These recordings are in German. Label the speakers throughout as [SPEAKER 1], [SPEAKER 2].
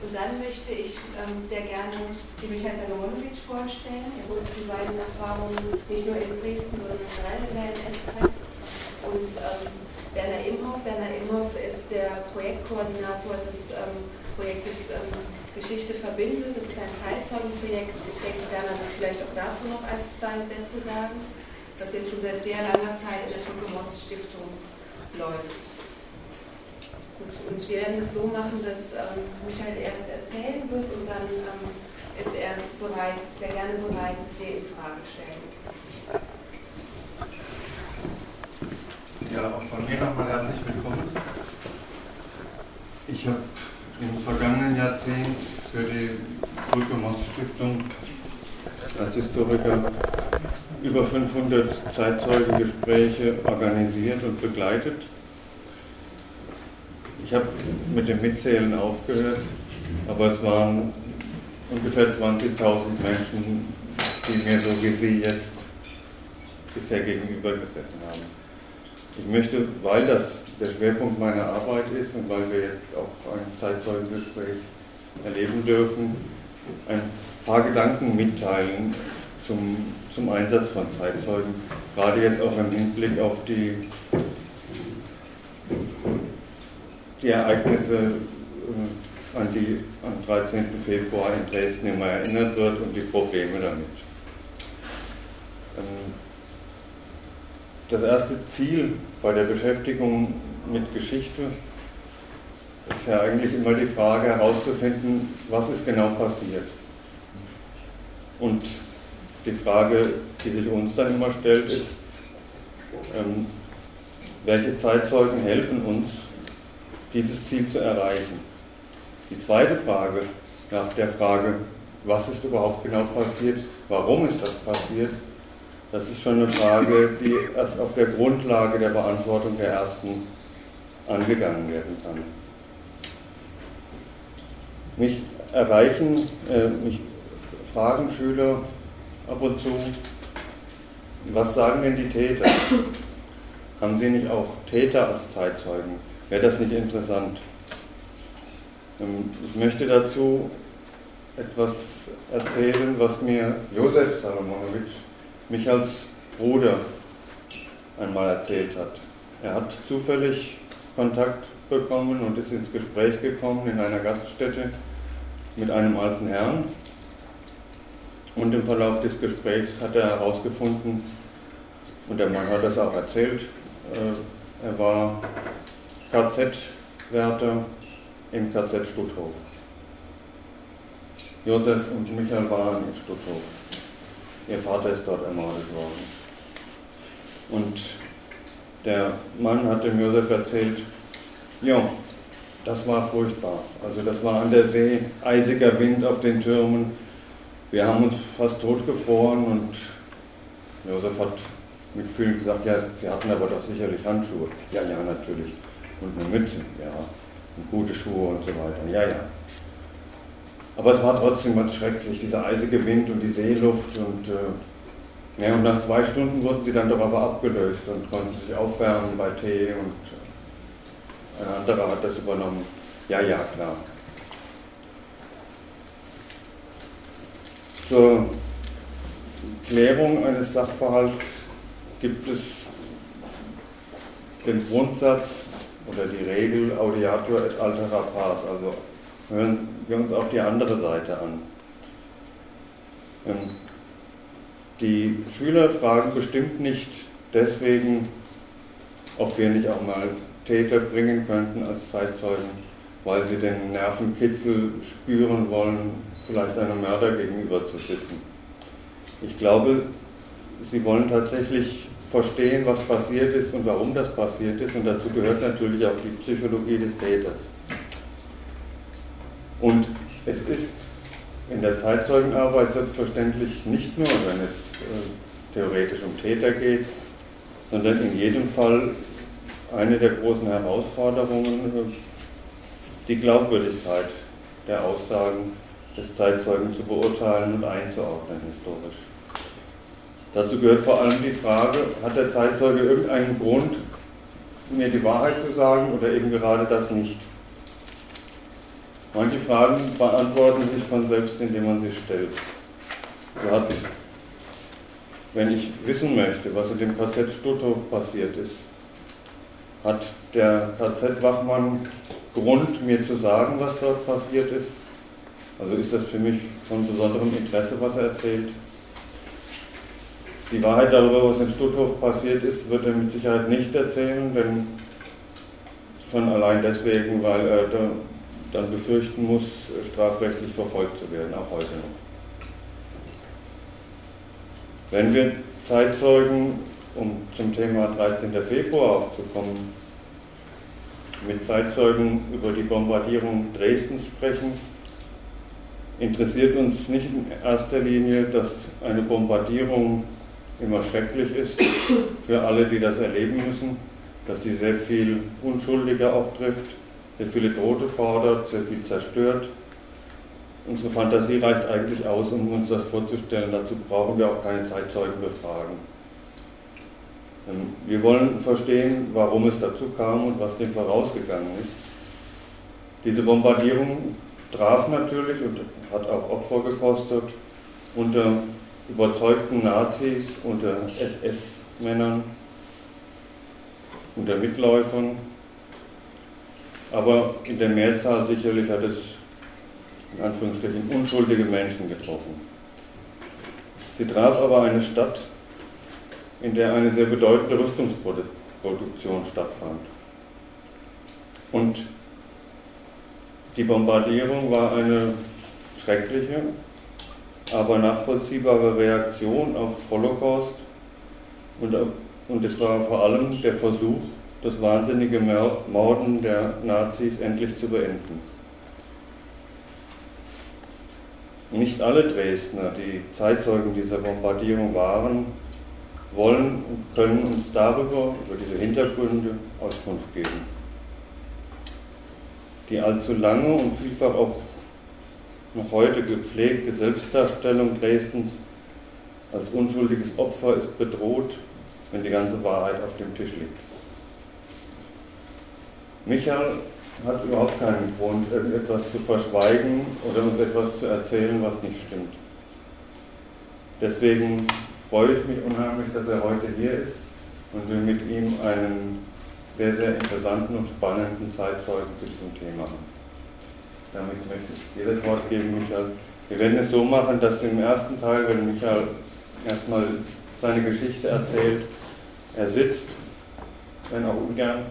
[SPEAKER 1] Und dann möchte ich ähm, sehr gerne die Michael Salomonovic vorstellen. Er wurde zu seinen Erfahrungen nicht nur in Dresden, sondern generell in der NS-Zeit. Und ähm, Werner Imhoff. Werner Imhoff ist der Projektkoordinator des ähm, Projektes ähm, Geschichte verbinden. Das ist ein Zeitzeugenprojekt. Ich denke, Werner wird vielleicht auch dazu noch ein, zwei Sätze sagen, das jetzt schon seit sehr langer Zeit in der Tuke-Moss-Stiftung läuft. Und wir werden es so machen, dass ähm, Michael erst erzählen wird und dann ähm, ist er bereit, sehr gerne bereit, dass wir ihm Fragen stellen.
[SPEAKER 2] Ja, auch von mir nochmal herzlich willkommen. Ich habe im vergangenen Jahrzehnt für die Brücke Moss Stiftung als Historiker über 500 Zeitzeugengespräche organisiert und begleitet. Ich habe mit dem Mitzählen aufgehört, aber es waren ungefähr 20.000 Menschen, die mir so wie Sie jetzt bisher gegenüber gesessen haben. Ich möchte, weil das der Schwerpunkt meiner Arbeit ist und weil wir jetzt auch ein Zeitzeugengespräch erleben dürfen, ein paar Gedanken mitteilen zum, zum Einsatz von Zeitzeugen, gerade jetzt auch im Hinblick auf die die Ereignisse, äh, an die am 13. Februar in Dresden immer erinnert wird und die Probleme damit. Ähm, das erste Ziel bei der Beschäftigung mit Geschichte ist ja eigentlich immer die Frage herauszufinden, was ist genau passiert. Und die Frage, die sich uns dann immer stellt, ist, ähm, welche Zeitzeugen helfen uns, dieses Ziel zu erreichen. Die zweite Frage nach der Frage, was ist überhaupt genau passiert, warum ist das passiert, das ist schon eine Frage, die erst auf der Grundlage der Beantwortung der ersten angegangen werden kann. Mich erreichen, äh, mich fragen Schüler ab und zu, was sagen denn die Täter? Haben sie nicht auch Täter als Zeitzeugen? Wäre das nicht interessant? Ähm, ich möchte dazu etwas erzählen, was mir Josef Salomonowitsch mich als Bruder einmal erzählt hat. Er hat zufällig Kontakt bekommen und ist ins Gespräch gekommen in einer Gaststätte mit einem alten Herrn. Und im Verlauf des Gesprächs hat er herausgefunden, und der Mann hat das auch erzählt, äh, er war KZ-Wärter im KZ Stutthof. Josef und Michael waren in Stutthof. Ihr Vater ist dort ermordet worden. Und der Mann hat dem Josef erzählt, ja, das war furchtbar. Also das war an der See, eisiger Wind auf den Türmen. Wir haben uns fast totgefroren und Josef hat mit vielen gesagt, ja, sie hatten aber doch sicherlich Handschuhe. Ja, ja, natürlich und eine Mütze, ja, und gute Schuhe und so weiter, ja, ja. Aber es war trotzdem ganz schrecklich, dieser eisige Wind und die Seeluft und äh, ja, und nach zwei Stunden wurden sie dann doch aber abgelöst und konnten sich aufwärmen bei Tee und äh, ein anderer hat das übernommen. Ja, ja, klar. Zur Klärung eines Sachverhalts gibt es den Grundsatz, oder die Regel Audiatur et altera pars, also hören wir uns auch die andere Seite an. Ähm, die Schüler fragen bestimmt nicht deswegen, ob wir nicht auch mal Täter bringen könnten als Zeitzeugen, weil sie den Nervenkitzel spüren wollen, vielleicht einem Mörder gegenüber zu sitzen. Ich glaube, sie wollen tatsächlich verstehen, was passiert ist und warum das passiert ist. Und dazu gehört natürlich auch die Psychologie des Täters. Und es ist in der Zeitzeugenarbeit selbstverständlich nicht nur, wenn es äh, theoretisch um Täter geht, sondern in jedem Fall eine der großen Herausforderungen, äh, die Glaubwürdigkeit der Aussagen des Zeitzeugen zu beurteilen und einzuordnen historisch. Dazu gehört vor allem die Frage, hat der Zeitzeuge irgendeinen Grund, mir die Wahrheit zu sagen oder eben gerade das nicht? Manche Fragen beantworten sich von selbst, indem man sie stellt. So hat, wenn ich wissen möchte, was in dem KZ Stutthof passiert ist, hat der KZ-Wachmann Grund, mir zu sagen, was dort passiert ist? Also ist das für mich von besonderem Interesse, was er erzählt? Die Wahrheit darüber, was in Stutthof passiert ist, wird er mit Sicherheit nicht erzählen, denn schon allein deswegen, weil er dann befürchten muss, strafrechtlich verfolgt zu werden, auch heute noch. Wenn wir Zeitzeugen, um zum Thema 13. Februar aufzukommen, mit Zeitzeugen über die Bombardierung Dresdens sprechen, interessiert uns nicht in erster Linie, dass eine Bombardierung immer schrecklich ist für alle, die das erleben müssen, dass sie sehr viel Unschuldige auch trifft, sehr viele Tote fordert, sehr viel zerstört. Unsere Fantasie reicht eigentlich aus, um uns das vorzustellen. Dazu brauchen wir auch keine Zeitzeugen befragen. Ähm, wir wollen verstehen, warum es dazu kam und was dem vorausgegangen ist. Diese Bombardierung traf natürlich und hat auch Opfer gekostet unter überzeugten Nazis, unter SS-Männern, unter Mitläufern. Aber in der Mehrzahl sicherlich hat es in Anführungsstrichen unschuldige Menschen getroffen. Sie traf aber eine Stadt, in der eine sehr bedeutende Rüstungsproduktion stattfand. Und die Bombardierung war eine schreckliche, aber nachvollziehbare Reaktion auf Holocaust und, und es war vor allem der Versuch, das wahnsinnige Morden der Nazis endlich zu beenden. Nicht alle Dresdner, die Zeitzeugen dieser Bombardierung waren, wollen und können uns darüber, über diese Hintergründe, Auskunft geben. Die allzu lange und vielfach auch noch heute gepflegte Selbstdarstellung Dresdens als unschuldiges Opfer ist bedroht, wenn die ganze Wahrheit auf dem Tisch liegt. Michael hat überhaupt keinen Grund, irgendetwas zu verschweigen oder uns etwas zu erzählen, was nicht stimmt. Deswegen freue ich mich unheimlich, dass er heute hier ist und wir mit ihm einen sehr, sehr interessanten und spannenden Zeitzeugen zu diesem Thema haben. Damit möchte ich das Wort geben, Michael. Wir werden es so machen, dass im ersten Teil, wenn Michael erstmal seine Geschichte erzählt, er sitzt, wenn auch ungern,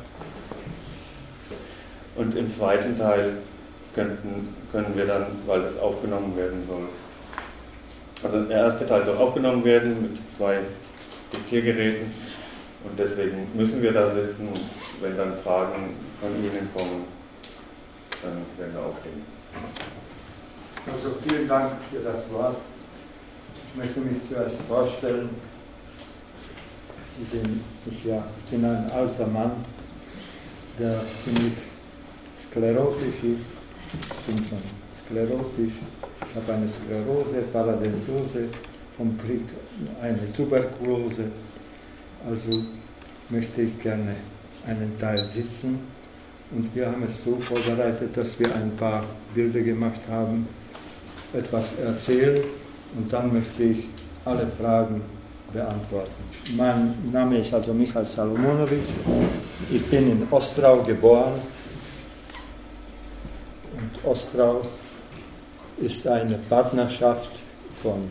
[SPEAKER 2] und im zweiten Teil könnten, können wir dann, weil das aufgenommen werden soll, also der erste Teil soll aufgenommen werden mit zwei Diktiergeräten. Und deswegen müssen wir da sitzen wenn dann Fragen von Ihnen kommen, dann werden wir aufstehen.
[SPEAKER 3] Also vielen Dank für das Wort. Ich möchte mich zuerst vorstellen. Sie sind, ich, ja, bin ein alter Mann, der ziemlich sklerotisch ist. Ich bin schon sklerotisch. Ich habe eine Sklerose, Paradentose, vom Krieg eine Tuberkulose. Also möchte ich gerne einen Teil sitzen und wir haben es so vorbereitet, dass wir ein paar Bilder gemacht haben, etwas erzählen und dann möchte ich alle Fragen beantworten. Mein Name ist also Michael Salomonovic. Ich bin in Ostrau geboren. Und Ostrau ist eine Partnerschaft von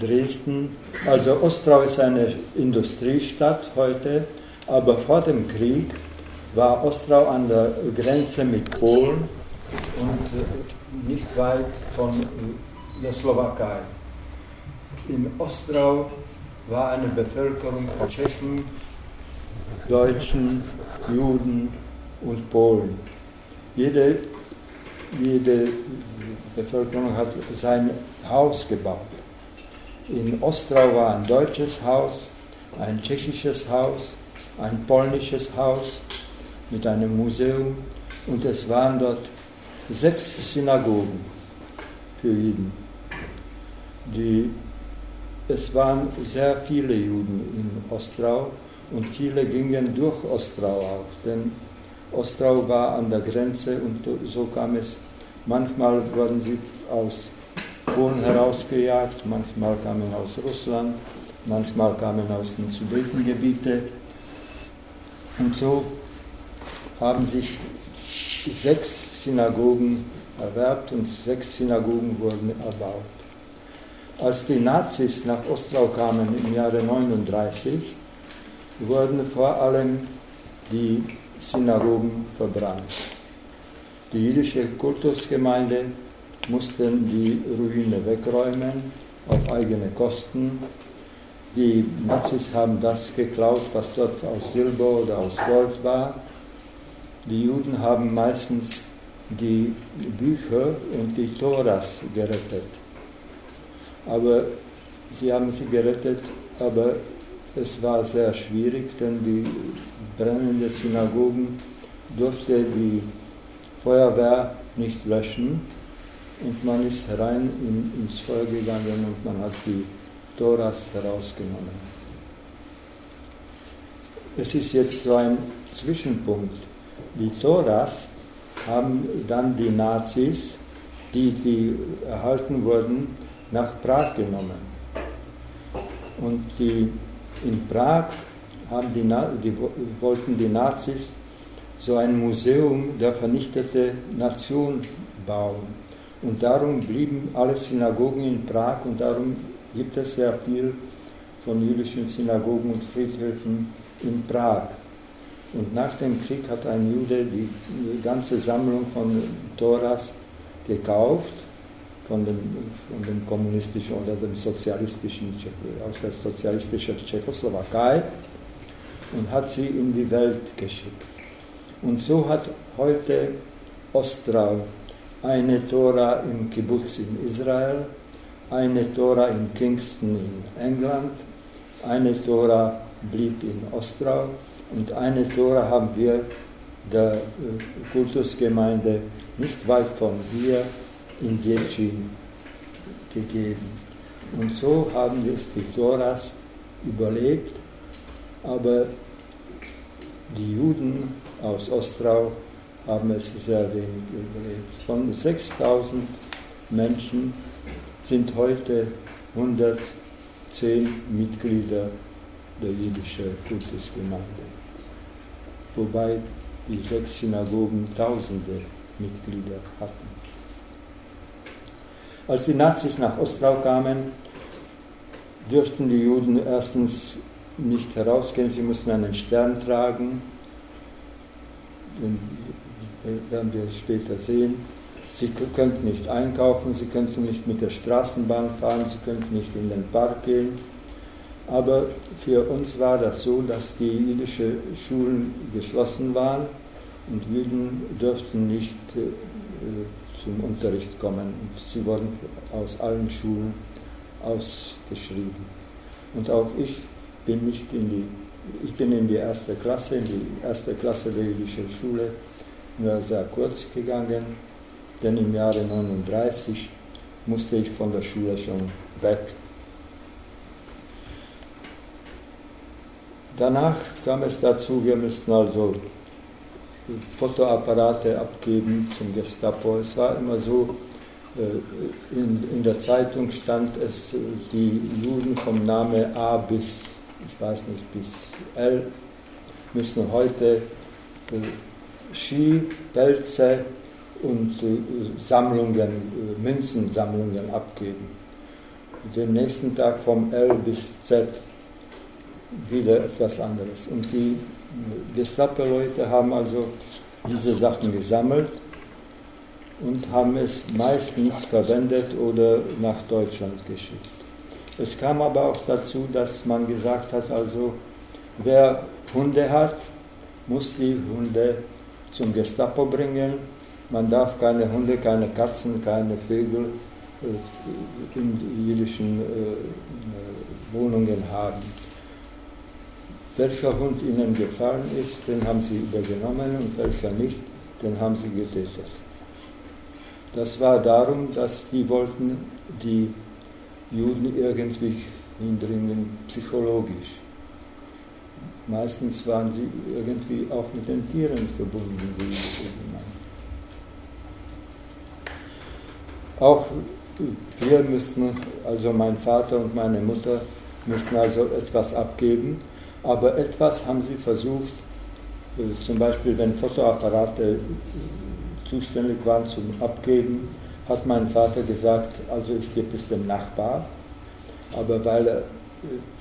[SPEAKER 3] Dresden. Also Ostrau ist eine Industriestadt heute, aber vor dem Krieg war Ostrau an der Grenze mit Polen und äh, nicht weit von der Slowakei. In Ostrau war eine Bevölkerung von Tschechen, Deutschen, Juden und Polen. Jede, jede Bevölkerung hat sein Haus gebaut. In Ostrau war ein deutsches Haus, ein tschechisches Haus, ein polnisches Haus mit einem Museum und es waren dort sechs Synagogen für Juden. Die, es waren sehr viele Juden in Ostrau und viele gingen durch Ostrau auch, denn Ostrau war an der Grenze und so kam es, manchmal wurden sie aus Polen herausgejagt, manchmal kamen aus Russland, manchmal kamen aus den Sudetengebieten. Und so haben sich sechs Synagogen erwerbt und sechs Synagogen wurden erbaut. Als die Nazis nach Ostrau kamen im Jahre 1939, wurden vor allem die Synagogen verbrannt. Die jüdische Kultusgemeinde mussten die Ruine wegräumen auf eigene Kosten. Die Nazis haben das geklaut, was dort aus Silber oder aus Gold war. Die Juden haben meistens die Bücher und die Toras gerettet aber sie haben sie gerettet, aber es war sehr schwierig, denn die brennenden Synagogen durfte die Feuerwehr nicht löschen und man ist herein in, ins Feuer gegangen und man hat die Toras herausgenommen. Es ist jetzt so ein Zwischenpunkt. Die Toras haben dann die Nazis, die, die erhalten wurden, nach Prag genommen. Und die, in Prag haben die, die, wollten die Nazis so ein Museum der vernichteten Nation bauen. Und darum blieben alle Synagogen in Prag und darum gibt es sehr viel von jüdischen Synagogen und Friedhöfen in Prag. Und nach dem Krieg hat ein Jude die ganze Sammlung von Toras gekauft von dem, von dem kommunistischen oder dem sozialistischen, aus der sozialistischen Tschechoslowakei und hat sie in die Welt geschickt. Und so hat heute Ostrau eine Tora im Kibbutz in Israel, eine Tora in Kingston in England, eine Tora blieb in Ostrau und eine Tora haben wir der äh, Kultusgemeinde nicht weit von hier in Djetschin gegeben. Und so haben es die Toras überlebt, aber die Juden aus Ostrau haben es sehr wenig überlebt. Von 6000 Menschen sind heute 110 Mitglieder der jüdischen Kultusgemeinde, wobei die sechs Synagogen tausende Mitglieder hatten. Als die Nazis nach Ostrau kamen, dürften die Juden erstens nicht herausgehen, sie mussten einen Stern tragen, den werden wir später sehen. Sie könnten nicht einkaufen, sie könnten nicht mit der Straßenbahn fahren, sie könnten nicht in den Park gehen. Aber für uns war das so, dass die jüdischen Schulen geschlossen waren und Juden dürften nicht äh, zum Unterricht kommen. Und sie wurden aus allen Schulen ausgeschrieben. Und auch ich bin nicht in die, ich bin in die erste Klasse, in die erste Klasse der jüdischen Schule, nur sehr kurz gegangen, denn im Jahre 39 musste ich von der Schule schon weg. Danach kam es dazu, wir müssten also Fotoapparate abgeben zum Gestapo. Es war immer so, äh, in, in der Zeitung stand es, die Juden vom Name A bis, ich weiß nicht, bis L müssen heute äh, Ski, Pelze und äh, Sammlungen, Münzensammlungen abgeben. Den nächsten Tag vom L bis Z wieder etwas anderes. Und die Gestapo-Leute haben also diese Sachen gesammelt und haben es meistens verwendet oder nach Deutschland geschickt. Es kam aber auch dazu, dass man gesagt hat, also wer Hunde hat, muss die Hunde zum Gestapo bringen. Man darf keine Hunde, keine Katzen, keine Vögel äh, in jüdischen äh, äh, Wohnungen haben welcher Hund ihnen gefallen ist, den haben sie übergenommen und welcher nicht, den haben sie getötet. Das war darum, dass die wollten die Juden irgendwie hindringen, psychologisch. meistens waren sie irgendwie auch mit den Tieren verbunden, die jüdische Gemeinde. Auch wir müssten, also mein Vater und meine Mutter, müssten also etwas abgeben, aber etwas haben sie versucht, äh, zum Beispiel wenn Fotoapparate zuständig waren zum Abgeben, hat mein Vater gesagt, also ich gebe es dem Nachbar, aber weil er,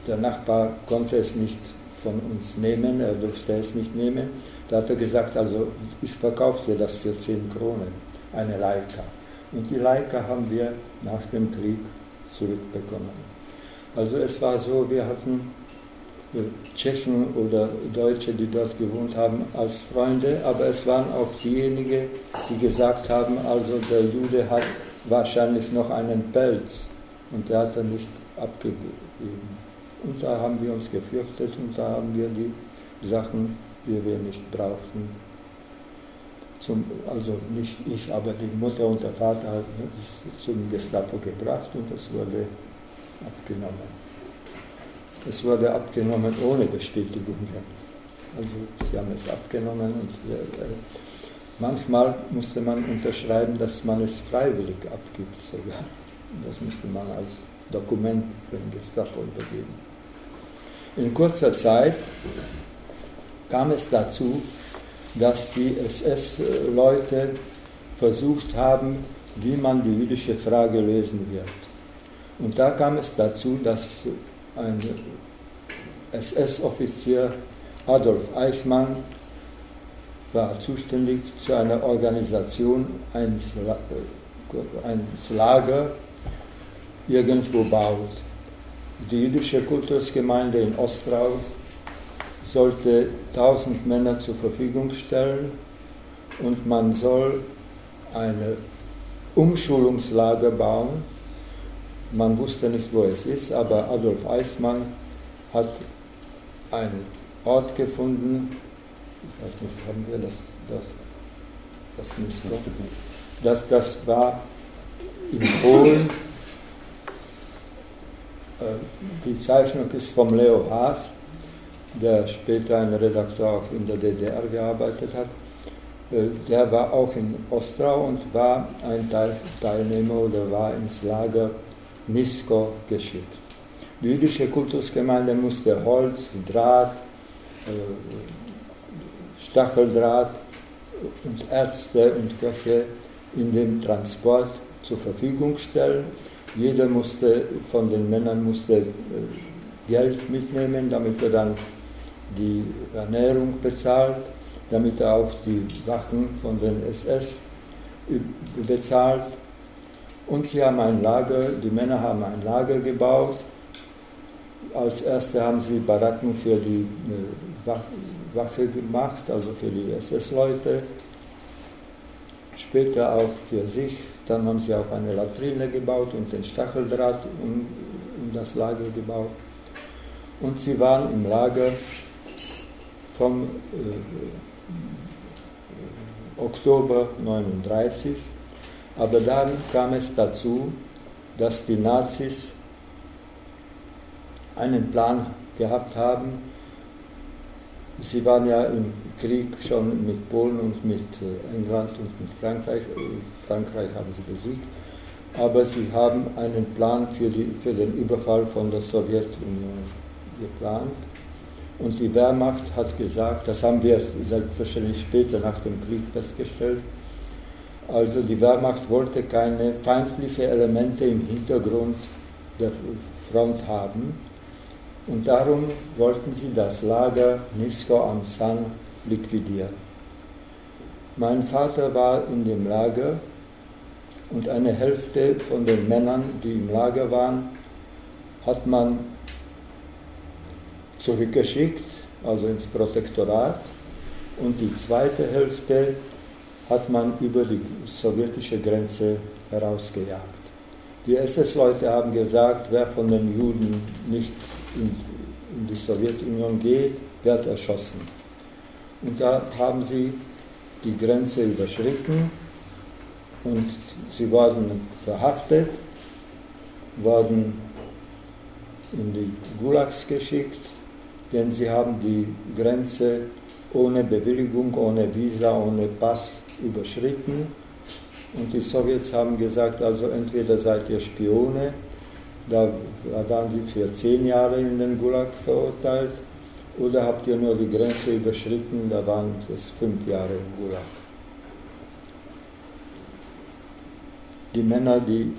[SPEAKER 3] der Nachbar konnte es nicht von uns nehmen, er durfte es nicht nehmen, da hat er gesagt, also ich verkaufe dir das für 10 Kronen, eine Leica. Und die Leica haben wir nach dem Krieg zurückbekommen. Also es war so, wir hatten Tschechen oder Deutsche, die dort gewohnt haben, als Freunde, aber es waren auch diejenigen, die gesagt haben, also der Jude hat wahrscheinlich noch einen Pelz und der hat er nicht abgegeben. Und da haben wir uns gefürchtet und da haben wir die Sachen, die wir nicht brauchten, zum, also nicht ich, aber die Mutter und der Vater haben es zum Gestapo gebracht und es wurde abgenommen. Es wurde abgenommen ohne Bestätigungen. Also sie haben es abgenommen und äh, manchmal musste man unterschreiben, dass man es freiwillig abgibt sogar. Das musste man als Dokument den Gestapo übergeben. In kurzer Zeit kam es dazu, dass die SS-Leute versucht haben, wie man die jüdische Frage lösen wird. Und da kam es dazu, dass ein SS-Offizier Adolf Eichmann war zuständig zu einer Organisation, eines, Lager irgendwo baut. Die jüdische Kultusgemeinde in Ostrau sollte 1000 Männer zur Verfügung stellen und man soll ein Umschulungslager bauen man wusste nicht, wo es ist, aber Adolf Eichmann hat einen Ort gefunden, ich weiß nicht, haben wir das, das, das nicht? Das, das war in Polen. Äh, die Zeichnung ist vom Leo Haas, der später ein Redakteur auch in der DDR gearbeitet hat. Äh, der war auch in Ostrau und war ein Teilnehmer oder war ins Lager Nisko geschickt. Die jüdische Kultusgemeinde musste Holz, Draht, äh, Stacheldraht und Ärzte und Köche in dem Transport zur Verfügung stellen. Jeder musste von den Männern musste äh, Geld mitnehmen, damit er dann die Ernährung bezahlt, damit er auch die Wachen von den SS bezahlt und sie haben ein Lager, die Männer haben ein Lager gebaut. Als erste haben sie Baracken für die äh, Wache gemacht, also für die SS-Leute. Später auch für sich. Dann haben sie auch eine Latrine gebaut und den Stacheldraht um, um das Lager gebaut. Und sie waren im Lager vom äh, Oktober 1939 aber dann kam es dazu, dass die Nazis einen Plan gehabt haben. Sie waren ja im Krieg schon mit Polen und mit äh, England und mit Frankreich. Äh, Frankreich haben sie besiegt. Aber sie haben einen Plan für, die, für den Überfall von der Sowjetunion geplant. Und die Wehrmacht hat gesagt, das haben wir selbstverständlich später nach dem Krieg festgestellt, also die Wehrmacht wollte keine feindlichen Elemente im Hintergrund der Front haben und darum wollten sie das Lager Nisko am San liquidieren. Mein Vater war in dem Lager und eine Hälfte von den Männern, die im Lager waren, hat man zurückgeschickt, also ins Protektorat, und die zweite Hälfte hat man über die sowjetische Grenze herausgejagt. Die SS-Leute haben gesagt, wer von den Juden nicht in, in die Sowjetunion geht, wird erschossen. Und da haben sie die Grenze überschritten und sie wurden verhaftet, wurden in die Gulags geschickt denn sie haben die Grenze ohne Bewilligung, ohne Visa, ohne Pass überschritten. Und die Sowjets haben gesagt, also entweder seid ihr Spione, da waren sie für zehn Jahre in den Gulag verurteilt, oder habt ihr nur die Grenze überschritten, da waren es fünf Jahre im Gulag. Die Männer, die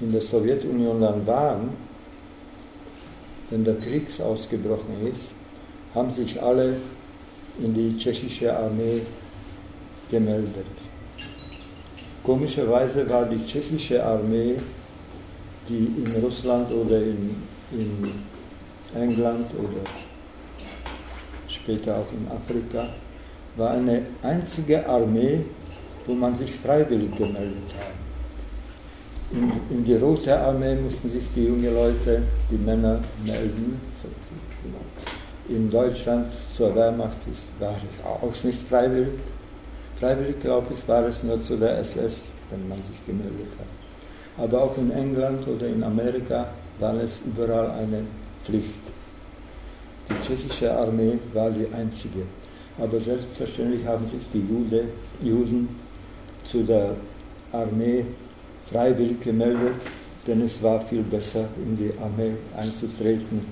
[SPEAKER 3] in der Sowjetunion dann waren, wenn der Krieg ausgebrochen ist, haben sich alle in die tschechische Armee gemeldet. Komischerweise war die tschechische Armee, die in Russland oder in, in England oder später auch in Afrika, war eine einzige Armee, wo man sich freiwillig gemeldet hat. In, in, die Rote Armee mussten sich die jungen Leute, die Männer melden. In Deutschland zur Wehrmacht ist, war ich auch nicht freiwillig. Freiwillig, glaube ich, war es nur zu der SS, wenn man sich gemeldet hat. Aber auch in England oder in Amerika war es überall eine Pflicht. Die tschechische Armee war die einzige. Aber selbstverständlich haben sich die Jude, Juden zu der Armee freiwillig gemeldet, denn es war viel besser, in die Armee einzutreten,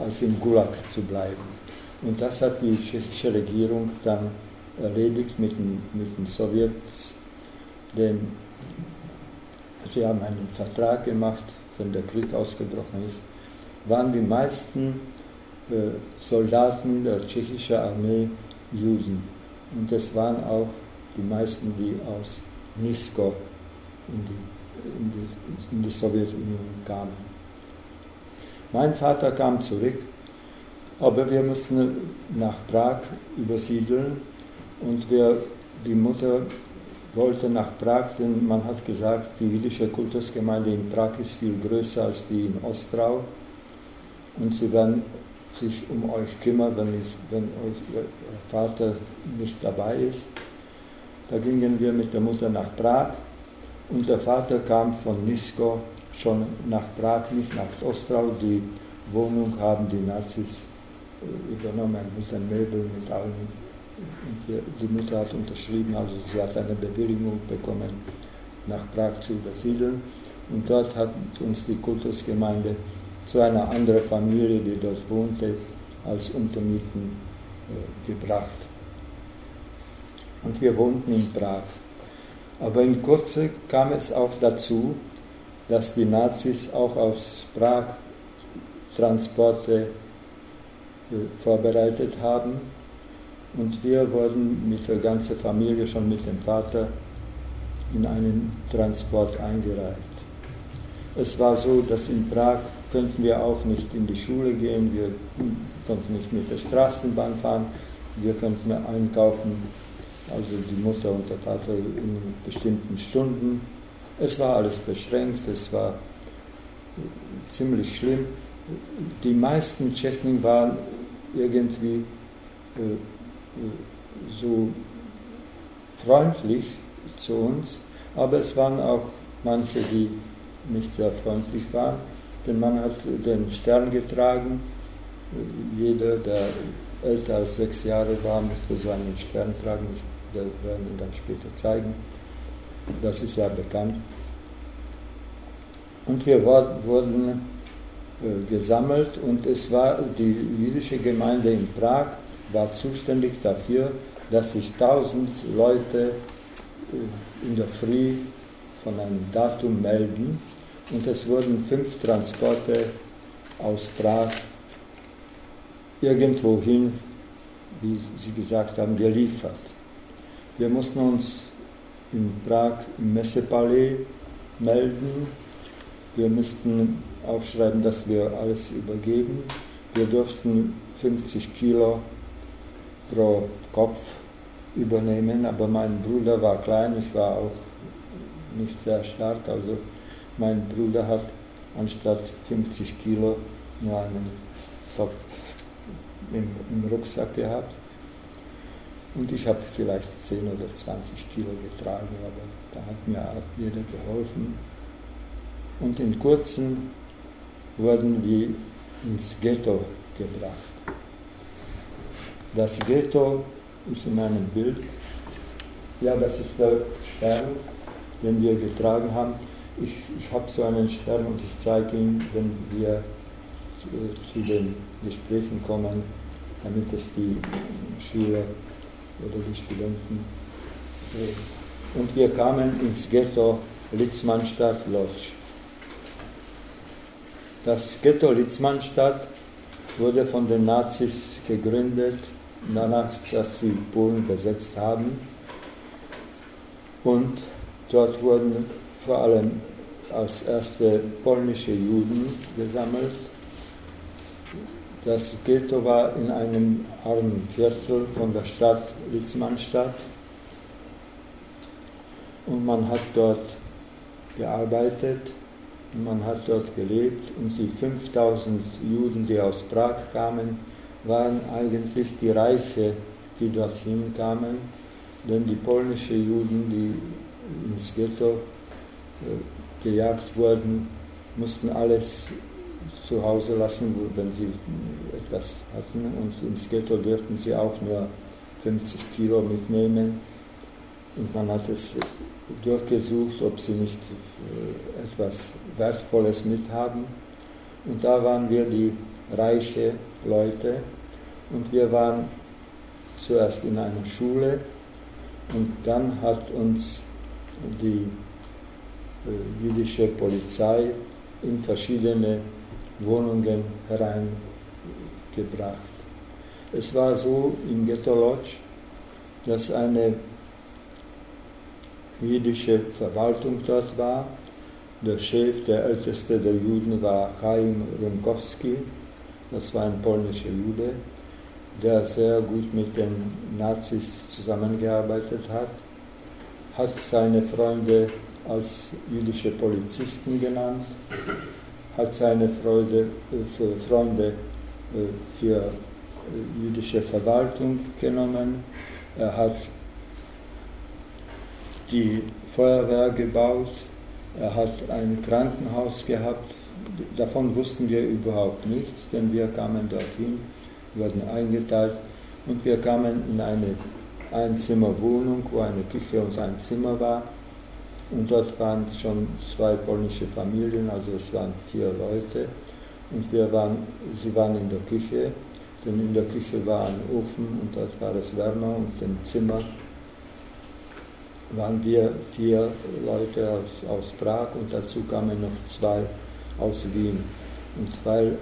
[SPEAKER 3] als im Gulag zu bleiben. Und das hat die tschechische Regierung dann erledigt mit den, mit den Sowjets, denn sie haben einen Vertrag gemacht, wenn der Krieg ausgebrochen ist, waren die meisten äh, Soldaten der tschechischen Armee Juden. Und es waren auch die meisten, die aus Nisko in die in die, in die Sowjetunion kamen. Mein Vater kam zurück, aber wir mussten nach Prag übersiedeln und wir, die Mutter wollte nach Prag, denn man hat gesagt, die jüdische Kultusgemeinde in Prag ist viel größer als die in Ostrau und sie werden sich um euch kümmern, wenn, ich, wenn euch ihr Vater nicht dabei ist. Da gingen wir mit der Mutter nach Prag und der Vater kam von Nisko schon nach Prag, nicht nach Ostrau. Die Wohnung haben die Nazis äh, übernommen mit den Möbeln, mit allem. Die Mutter hat unterschrieben, also sie hat eine Bewilligung bekommen, nach Prag zu übersiedeln. Und dort hat uns die Kultusgemeinde zu einer anderen Familie, die dort wohnte, als Untermieten äh, gebracht. Und wir wohnten in Prag. Aber in Kürze kam es auch dazu, dass die Nazis auch aus Prag Transporte äh, vorbereitet haben und wir wurden mit der ganzen Familie, schon mit dem Vater, in einen Transport eingereiht. Es war so, dass in Prag könnten wir auch nicht in die Schule gehen, wir konnten nicht mit der Straßenbahn fahren, wir könnten einkaufen also die Mutter und der Vater in bestimmten Stunden. Es war alles beschränkt, es war ziemlich schlimm. Die meisten Tschechen waren irgendwie äh, so freundlich zu uns, aber es waren auch manche, die nicht sehr freundlich waren, denn man hat den Stern getragen. Jeder, der älter als sechs Jahre war, musste seinen Stern tragen. Wir werden ihn dann später zeigen. Das ist ja bekannt. Und wir wurden äh, gesammelt und es war die jüdische Gemeinde in Prag war zuständig dafür, dass sich tausend Leute äh, in der Früh von einem Datum melden und es wurden fünf Transporte aus Prag irgendwohin, wie Sie gesagt haben, geliefert. Wir mussten uns in Prag im Messepalais melden. Wir mussten aufschreiben, dass wir alles übergeben. Wir durften 50 Kilo pro Kopf übernehmen, aber mein Bruder war klein, ich war auch nicht sehr stark, also mein Bruder hat anstatt 50 Kilo nur einen Kopf im, im Rucksack gehabt. Und ich habe vielleicht 10 oder 20 Kilo getragen, aber da hat mir jeder geholfen. Und in kurzem wurden wir ins Ghetto gebracht. Das Ghetto ist in einem Bild. Ja, das ist der Stern, den wir getragen haben. Ich, ich habe so einen Stern und ich zeige ihn, wenn wir zu, zu den Gesprächen kommen, damit es die Schüler oder die Studenten. Äh, und wir kamen ins Ghetto Litzmannstadt-Lodge. Das Ghetto Litzmannstadt wurde von den Nazis gegründet, danach, dass sie Polen besetzt haben. Und dort wurden vor allem als erste polnische Juden gesammelt. Das Ghetto war in einem armen Viertel von der Stadt Litzmannstadt und man hat dort gearbeitet, man hat dort gelebt und die 5000 Juden, die aus Prag kamen, waren eigentlich die Reiche, die dorthin kamen, denn die polnischen Juden, die ins Ghetto äh, gejagt wurden, mussten alles zu Hause lassen, wenn sie etwas hatten und ins Ghetto dürften sie auch nur 50 Kilo mitnehmen und man hat es durchgesucht, ob sie nicht äh, etwas Wertvolles mithaben. Und da waren wir die reiche Leute und wir waren zuerst in einer Schule und dann hat uns die äh, jüdische Polizei in verschiedene Wohnungen hereingebracht. Es war so im Ghetto Lodge, dass eine jüdische Verwaltung dort war. Der Chef, der älteste der Juden war Chaim Rumkowski, das war ein polnischer Jude, der sehr gut mit den Nazis zusammengearbeitet hat, hat seine Freunde als jüdische Polizisten genannt, hat seine Freude, für Freunde äh, für äh, jüdische Verwaltung genommen, er hat die Feuerwehr gebaut, er hat ein Krankenhaus gehabt. Davon wussten wir überhaupt nichts, denn wir kamen dorthin, wurden eingeteilt und wir kamen in eine Einzimmerwohnung, wo eine Küche und ein Zimmer war. Und dort waren schon zwei polnische Familien, also es waren vier Leute. Und wir waren, sie waren in der Küche, denn in der Küche war ein Ofen und dort war es wärmer und im Zimmer waren wir vier Leute aus, aus Prag und dazu kamen noch zwei aus Wien. Und weil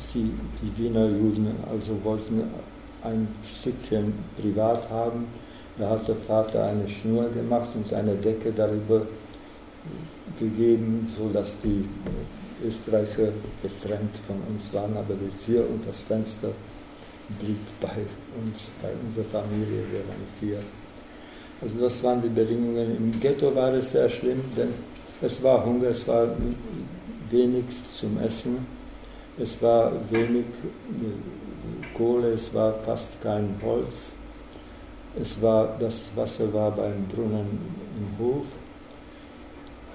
[SPEAKER 3] sie, die Wiener Juden, also wollten ein Stückchen privat haben, da hat der Vater eine Schnur gemacht und eine Decke darüber gegeben, sodass die Österreicher getrennt von uns waren, aber die Tür und das Fenster blieb bei uns, bei unserer Familie, wir waren vier. Also das waren die Bedingungen. Im Ghetto war es sehr schlimm, denn es war Hunger, es war wenig zum Essen, es war wenig äh, Kohle, es war fast kein Holz. Es war, das Wasser war beim Brunnen im Hof.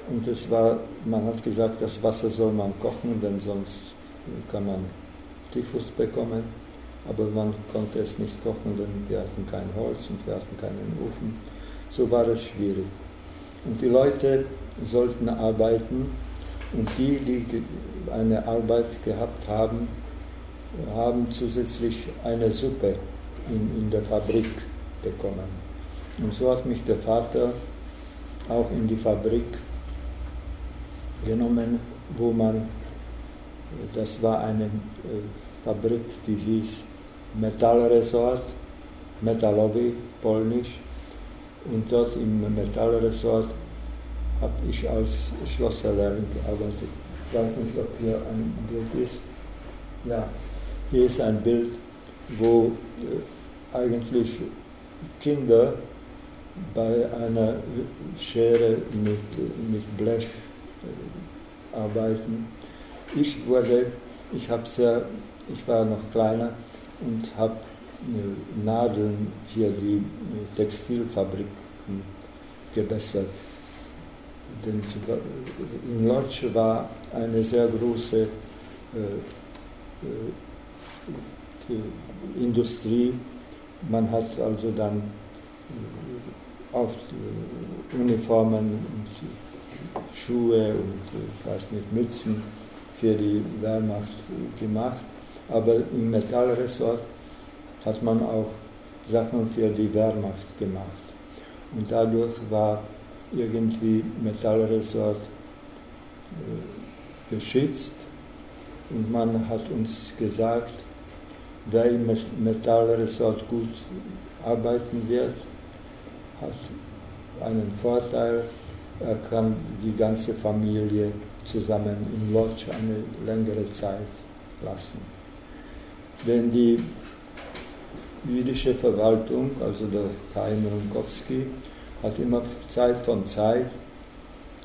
[SPEAKER 3] Und es war, man hat gesagt, das Wasser soll man kochen, denn sonst kann man Typhus bekommen. Aber man konnte es nicht kochen, denn wir hatten kein Holz und wir hatten keinen Ofen so war es schwierig. Und die Leute sollten arbeiten und die, die eine Arbeit gehabt haben, haben zusätzlich eine Suppe in, in der Fabrik bekommen. Und so hat mich der Vater auch in die Fabrik genommen, wo man, das war eine äh, Fabrik, die hieß Metallresort, Metalowy, polnisch, und dort im Metallresort habe ich als Schlosserlehrer gearbeitet. Ich weiß nicht, ob hier ein Bild ist. Ja, hier ist ein Bild, wo äh, eigentlich Kinder bei einer Schere mit, mit Blech äh, arbeiten. Ich wurde, ich habe sehr, ich war noch kleiner und habe Nadeln für die Textilfabriken gebessert. Denn in Lodz war eine sehr große äh, äh, Industrie man hat also dann auch Uniformen und Schuhe und ich weiß nicht, Mützen für die Wehrmacht gemacht. Aber im Metallressort hat man auch Sachen für die Wehrmacht gemacht. Und dadurch war irgendwie Metallressort äh, geschützt und man hat uns gesagt, wer im Metallressort gut arbeiten wird, hat einen Vorteil, er kann die ganze Familie zusammen im Lodge eine längere Zeit lassen. Denn die jüdische Verwaltung, also der Chaim Runkowski, hat immer Zeit von Zeit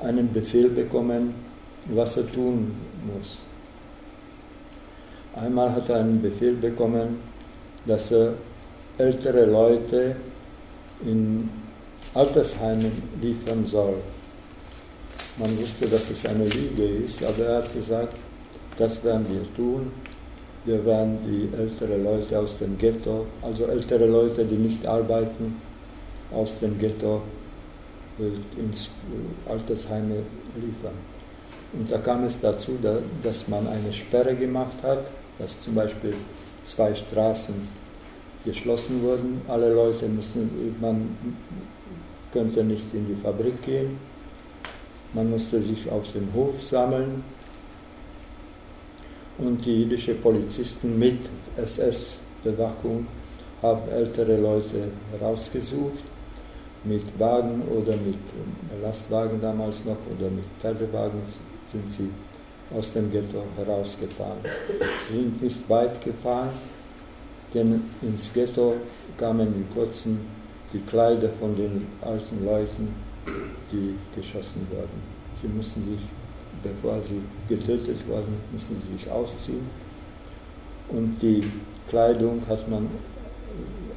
[SPEAKER 3] einen Befehl bekommen, was er tun muss. Einmal hat er einen Befehl bekommen, dass er ältere Leute in Altersheimen liefern soll. Man wusste, dass es eine Lüge ist, aber er hat gesagt, das werden wir tun. Wir werden die älteren Leute aus dem Ghetto, also ältere Leute, die nicht arbeiten, aus dem Ghetto äh, ins äh, Altersheime liefern. Und da kam es dazu, dass man eine Sperre gemacht hat, dass zum Beispiel zwei Straßen geschlossen wurden. Alle Leute mussten, man könnte nicht in die Fabrik gehen, man musste sich auf dem Hof sammeln und die jüdischen Polizisten mit SS-Bewachung haben ältere Leute herausgesucht, mit Wagen oder mit Lastwagen damals noch oder mit Pferdewagen sind sie aus dem Ghetto herausgefahren. Sie sind nicht weit gefahren, denn ins Ghetto kamen in kurzem die Kleider von den alten Leuten, die geschossen wurden. Sie mussten sich, bevor sie getötet wurden, mussten sie sich ausziehen. Und die Kleidung hat man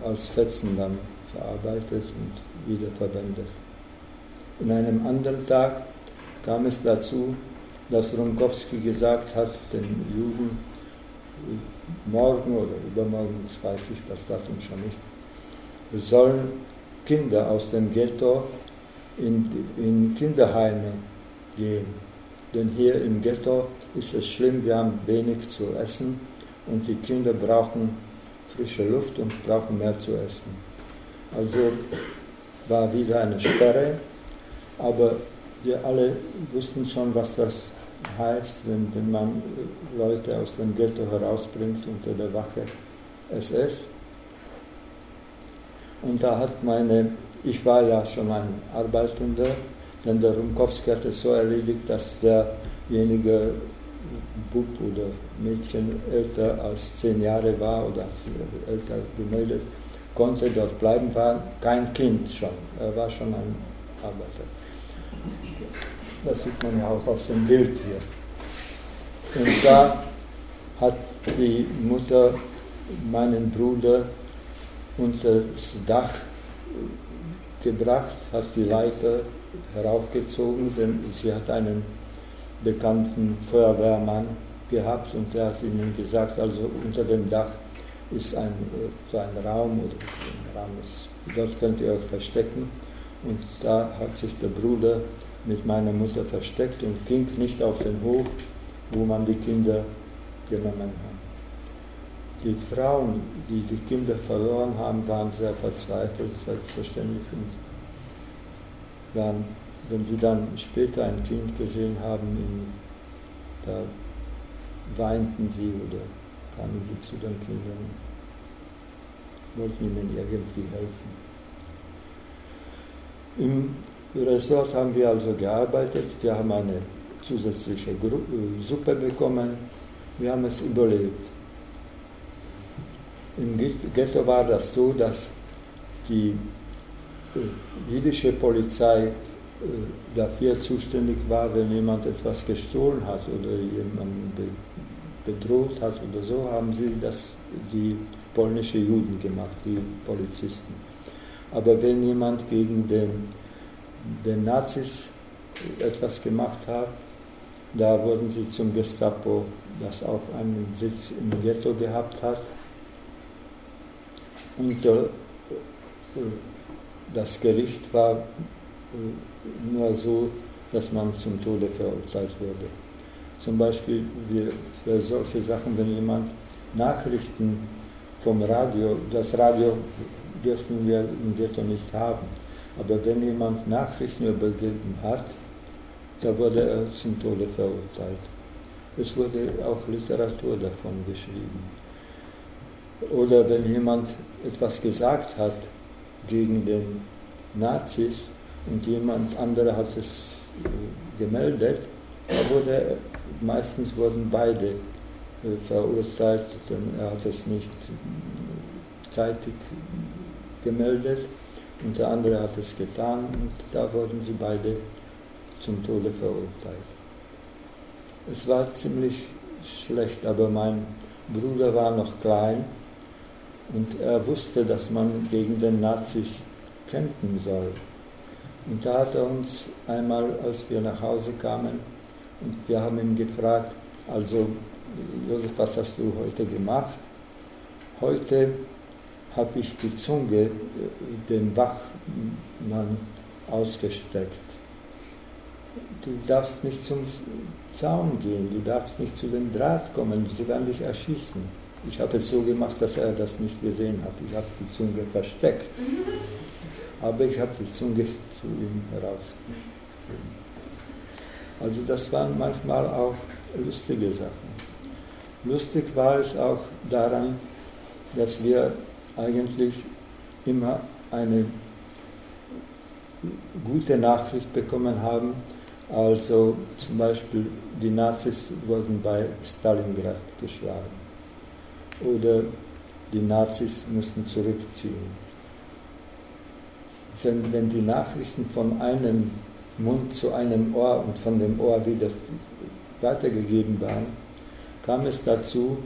[SPEAKER 3] als Fetzen dann verarbeitet und wiederverwendet. In einem anderen Tag kam es dazu, dass Ronkowski gesagt hat, den Juden, morgen oder übermorgen, das weiß ich das Datum schon nicht, sollen Kinder aus dem Ghetto in, in Kinderheime gehen. Denn hier im Ghetto ist es schlimm, wir haben wenig zu essen und die Kinder brauchen frische Luft und brauchen mehr zu essen. Also war wieder eine Sperre, aber wir alle wussten schon, was das heißt, wenn, wenn man Leute aus dem Ghetto herausbringt unter der Wache SS. Und da hat meine, ich war ja schon ein Arbeitender, denn der Rumkowski hat es so erledigt, dass derjenige Bub oder Mädchen älter als zehn Jahre war oder älter gemeldet, konnte dort bleiben, war kein Kind schon, er war schon ein Arbeiter. Das sieht man ja auch auf dem Bild hier. Und da hat die Mutter meinen Bruder unter das Dach gebracht, hat die Leiter heraufgezogen, denn sie hat einen bekannten Feuerwehrmann gehabt und der hat ihnen gesagt, also unter dem Dach ist ein, so ein Raum oder ein Raum ist, dort könnt ihr euch verstecken. Und da hat sich der Bruder mit meiner Mutter versteckt und ging nicht auf den Hof, wo man die Kinder genommen hat. Die Frauen, die die Kinder verloren haben, waren sehr verzweifelt, selbstverständlich, und waren, wenn sie dann später ein Kind gesehen haben, da weinten sie oder kamen sie zu den Kindern, wollten ihnen irgendwie helfen. Im Ressort haben wir also gearbeitet. Wir haben eine zusätzliche äh, Suppe bekommen. Wir haben es überlebt. Im Ghetto war das so, dass die äh, jüdische Polizei äh, dafür zuständig war, wenn jemand etwas gestohlen hat oder jemanden bedroht hat oder so, haben sie das die polnische Juden gemacht, die Polizisten. Aber wenn jemand gegen den den Nazis etwas gemacht hat. Da wurden sie zum Gestapo, das auch einen Sitz im Ghetto gehabt hat. Und der das Gericht war nur so, dass man zum Tode verurteilt wurde. Zum Beispiel für solche Sachen, wenn jemand Nachrichten vom Radio, das Radio dürfen wir im Ghetto nicht haben, aber wenn jemand Nachrichten übergeben hat, da wurde er zum Tode verurteilt. Es wurde auch Literatur davon geschrieben. Oder wenn jemand etwas gesagt hat gegen den Nazis und jemand anderer hat es äh, gemeldet, da wurde, meistens wurden beide äh, verurteilt, denn er hat es nicht zeitig gemeldet und der andere hat es getan und da wurden sie beide zum Tode verurteilt. Es war ziemlich schlecht, aber mein Bruder war noch klein und er wusste, dass man gegen den Nazis kämpfen soll. Und da hat er uns einmal, als wir nach Hause kamen, und wir haben ihn gefragt, also Josef, was hast du heute gemacht? Heute habe ich die Zunge dem Wachmann ausgestreckt. Du darfst nicht zum Zaun gehen, du darfst nicht zu dem Draht kommen, sie werden dich erschießen. Ich habe es so gemacht, dass er das nicht gesehen hat. Ich habe die Zunge versteckt. Aber ich habe die Zunge zu ihm herausgegeben. Also das waren manchmal auch lustige Sachen. Lustig war es auch daran, dass wir eigentlich immer eine gute Nachricht bekommen haben. Also zum Beispiel die Nazis wurden bei Stalingrad geschlagen oder die Nazis mussten zurückziehen. Wenn, wenn die Nachrichten von einem Mund zu einem Ohr und von dem Ohr wieder weitergegeben waren, kam es dazu,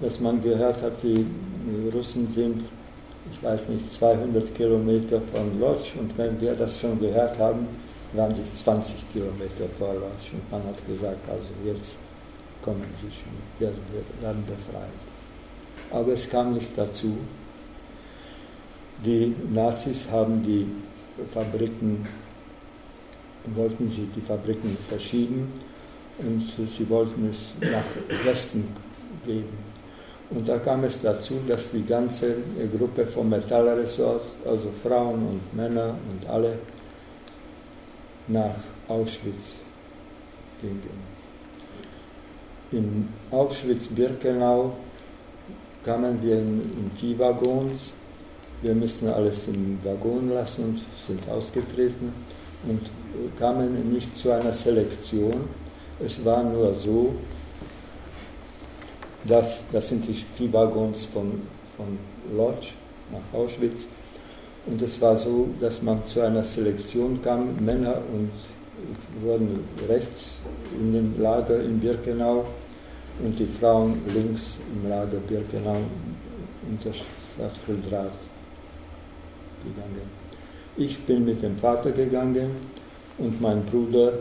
[SPEAKER 3] dass man gehört hat, die Russen sind, ich weiß nicht, 200 Kilometer von Lodz und wenn wir das schon gehört haben, waren sie 20 Kilometer vor Lodz und man hat gesagt, also jetzt kommen sie schon, wir werden befreit. Aber es kam nicht dazu. Die Nazis haben die Fabriken, wollten sie die Fabriken verschieben und sie wollten es nach Westen geben. Und da kam es dazu, dass die ganze Gruppe vom Metallresort, also Frauen und Männer und alle, nach Auschwitz gingen. In Auschwitz-Birkenau kamen wir in, in Viehwaggons. Wir mussten alles im Waggon lassen und sind ausgetreten und kamen nicht zu einer Selektion. Es war nur so, dass, das sind die Viehwaggons von, von Lodz nach Auschwitz. Und es war so, dass man zu einer Selektion kam, Männer und wurden rechts in dem Lager in Birkenau und die Frauen links im Lager Birkenau unter Stadtdraht gegangen. Ich bin mit dem Vater gegangen und mein Bruder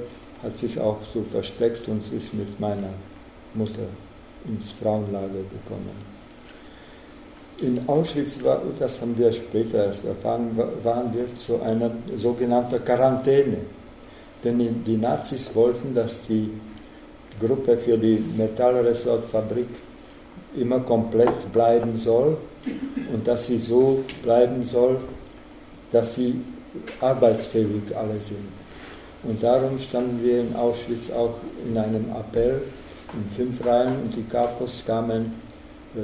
[SPEAKER 3] hat sich auch so versteckt und ist mit meiner Mutter ins Frauenlager gekommen. In Auschwitz, das haben wir später erst erfahren, waren wir zu einer sogenannten Quarantäne. Denn die Nazis wollten, dass die Gruppe für die Metallresortfabrik immer komplett bleiben soll und dass sie so bleiben soll, dass sie arbeitsfähig alle sind. Und darum standen wir in Auschwitz auch in einem Appell in fünf Reihen und die Kapos kamen äh,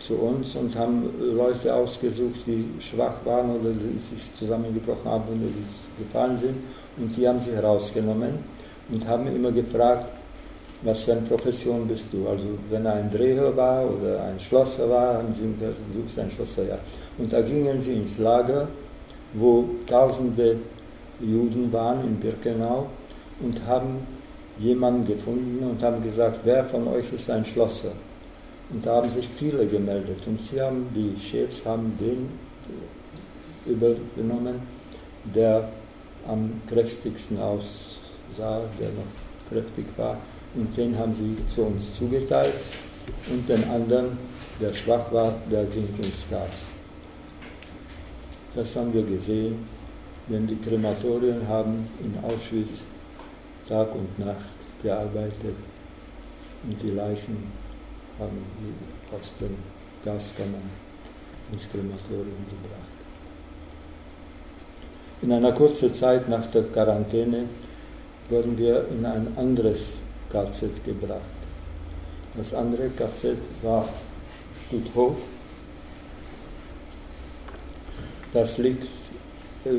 [SPEAKER 3] zu uns und haben Leute ausgesucht, die schwach waren oder die sich zusammengebrochen haben oder die gefallen sind und die haben sie herausgenommen und haben immer gefragt, was für eine Profession bist du? Also wenn er ein Dreher war oder ein Schlosser war, haben sie gesagt, du bist ein Schlosser, ja. Und da gingen sie ins Lager, wo tausende Juden waren in Birkenau und haben jemanden gefunden und haben gesagt, wer von euch ist ein Schlosser? Und da haben sich viele gemeldet und sie haben, die Chefs haben den übergenommen, der am kräftigsten aussah, der noch kräftig war. Und den haben sie zu uns zugeteilt und den anderen, der schwach war, der ging ins Gas. Das haben wir gesehen, denn die Krematorien haben in Auschwitz Tag und Nacht gearbeitet und die Leichen haben wir aus den Gaskammern ins Krematorium gebracht. In einer kurzen Zeit nach der Quarantäne wurden wir in ein anderes KZ gebracht. Das andere KZ war Stutthof. Das liegt, äh,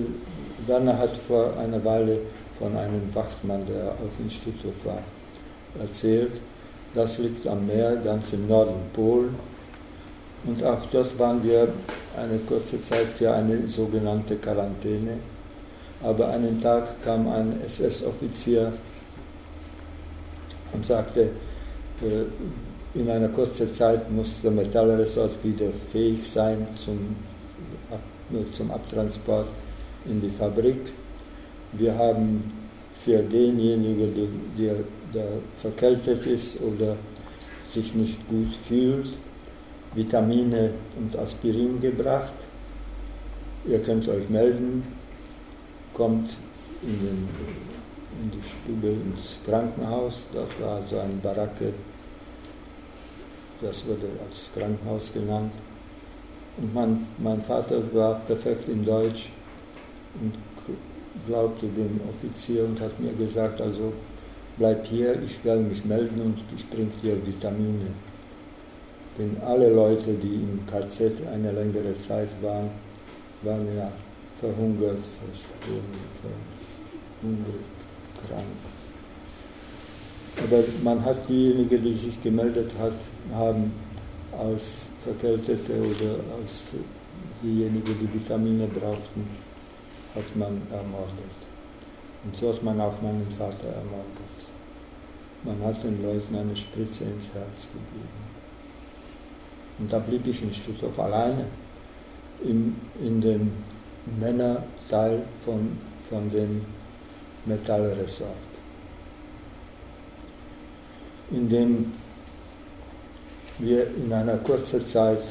[SPEAKER 3] Werner hat vor einer Weile von einem Wachtmann, der auch in Stutthof war, erzählt. Das liegt am Meer, ganz im Norden Polen. Und auch dort waren wir eine kurze Zeit für eine sogenannte Quarantäne. Aber einen Tag kam ein SS-Offizier und sagte, äh, in einer kurzen Zeit muss der Metallresort wieder fähig sein zum, zum Abtransport in die Fabrik. Wir haben für denjenigen, der, der verkältet ist oder sich nicht gut fühlt, Vitamine und Aspirin gebracht. Ihr könnt euch melden, kommt in, den, in die Stube ins Krankenhaus. Dort war so eine Baracke, das wurde als Krankenhaus genannt. Und mein, mein Vater war perfekt in Deutsch und glaubte dem Offizier und hat mir gesagt, also bleib hier, ich werde mich melden und ich bringe dir Vitamine. Denn alle Leute, die im KZ eine längere Zeit waren, waren ja verhungert, verstorben, verhungert, krank. Aber man hat diejenigen, die sich gemeldet hat, haben als Verkältete oder als diejenigen, die Vitamine brauchten, hat man ermordet. Und so hat man auch meinen Vater ermordet. Man hat den Leuten eine Spritze ins Herz gegeben. Und da blieb ich in Stuttgart alleine in, in dem Männerteil von, von dem Metallresort. In dem wir in einer kurzen Zeit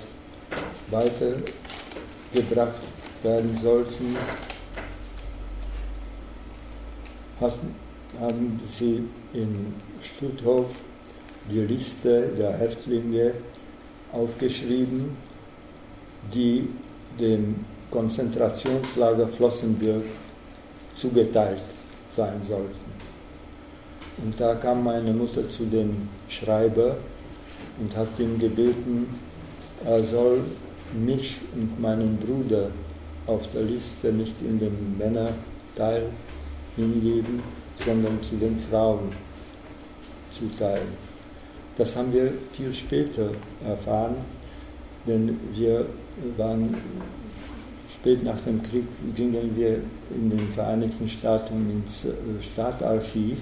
[SPEAKER 3] weitergebracht werden sollten, haben sie in Stutthof die Liste der Häftlinge aufgeschrieben, die dem Konzentrationslager Flossenbürg zugeteilt sein sollten. Und da kam meine Mutter zu dem Schreiber und hat ihn gebeten, er soll mich und meinen Bruder auf der Liste nicht in den Männerteil hingeben, sondern zu den Frauen zuteilen. Das haben wir viel später erfahren, denn wir waren spät nach dem Krieg gingen wir in den Vereinigten Staaten ins äh, Staatarchiv